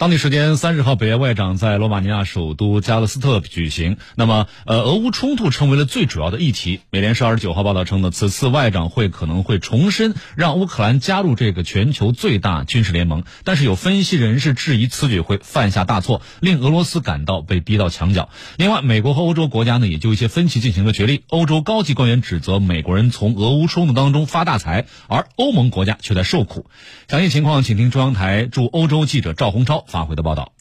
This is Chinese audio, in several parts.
当地时间三十号，北约外长在罗马尼亚首都加勒斯特举行。那么，呃，俄乌冲突成为了最主要的议题。美联社二十九号报道称呢，此次外长会可能会重申让乌克兰加入这个全球最大军事联盟。但是有分析人士质疑此举会犯下大错，令俄罗斯感到被逼到墙角。另外，美国和欧洲国家呢也就一些分歧进行了决裂。欧洲高级官员指责美国人从俄乌冲突当中发大财，而欧盟国家却在受苦。详细情况，请听中央台驻欧洲记者赵洪超。发回的报道。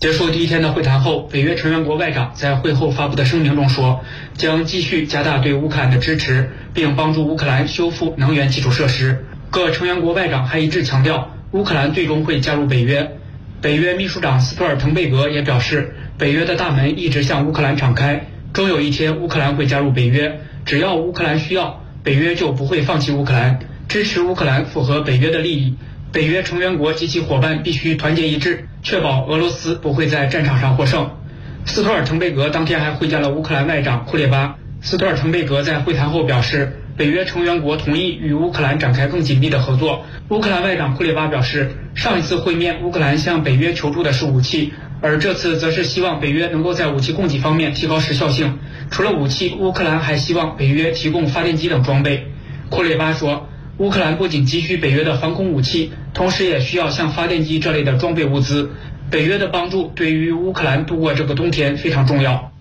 结束第一天的会谈后，北约成员国外长在会后发布的声明中说，将继续加大对乌克兰的支持，并帮助乌克兰修复能源基础设施。各成员国外长还一致强调，乌克兰最终会加入北约。北约秘书长斯托尔滕贝格也表示，北约的大门一直向乌克兰敞开，终有一天乌克兰会加入北约。只要乌克兰需要，北约就不会放弃乌克兰，支持乌克兰符合北约的利益。北约成员国及其伙伴必须团结一致，确保俄罗斯不会在战场上获胜。斯托尔滕贝格当天还会见了乌克兰外长库列巴。斯托尔滕贝格在会谈后表示，北约成员国同意与乌克兰展开更紧密的合作。乌克兰外长库列巴表示，上一次会面，乌克兰向北约求助的是武器，而这次则是希望北约能够在武器供给方面提高时效性。除了武器，乌克兰还希望北约提供发电机等装备。库列巴说。乌克兰不仅急需北约的防空武器，同时也需要像发电机这类的装备物资。北约的帮助对于乌克兰度过这个冬天非常重要。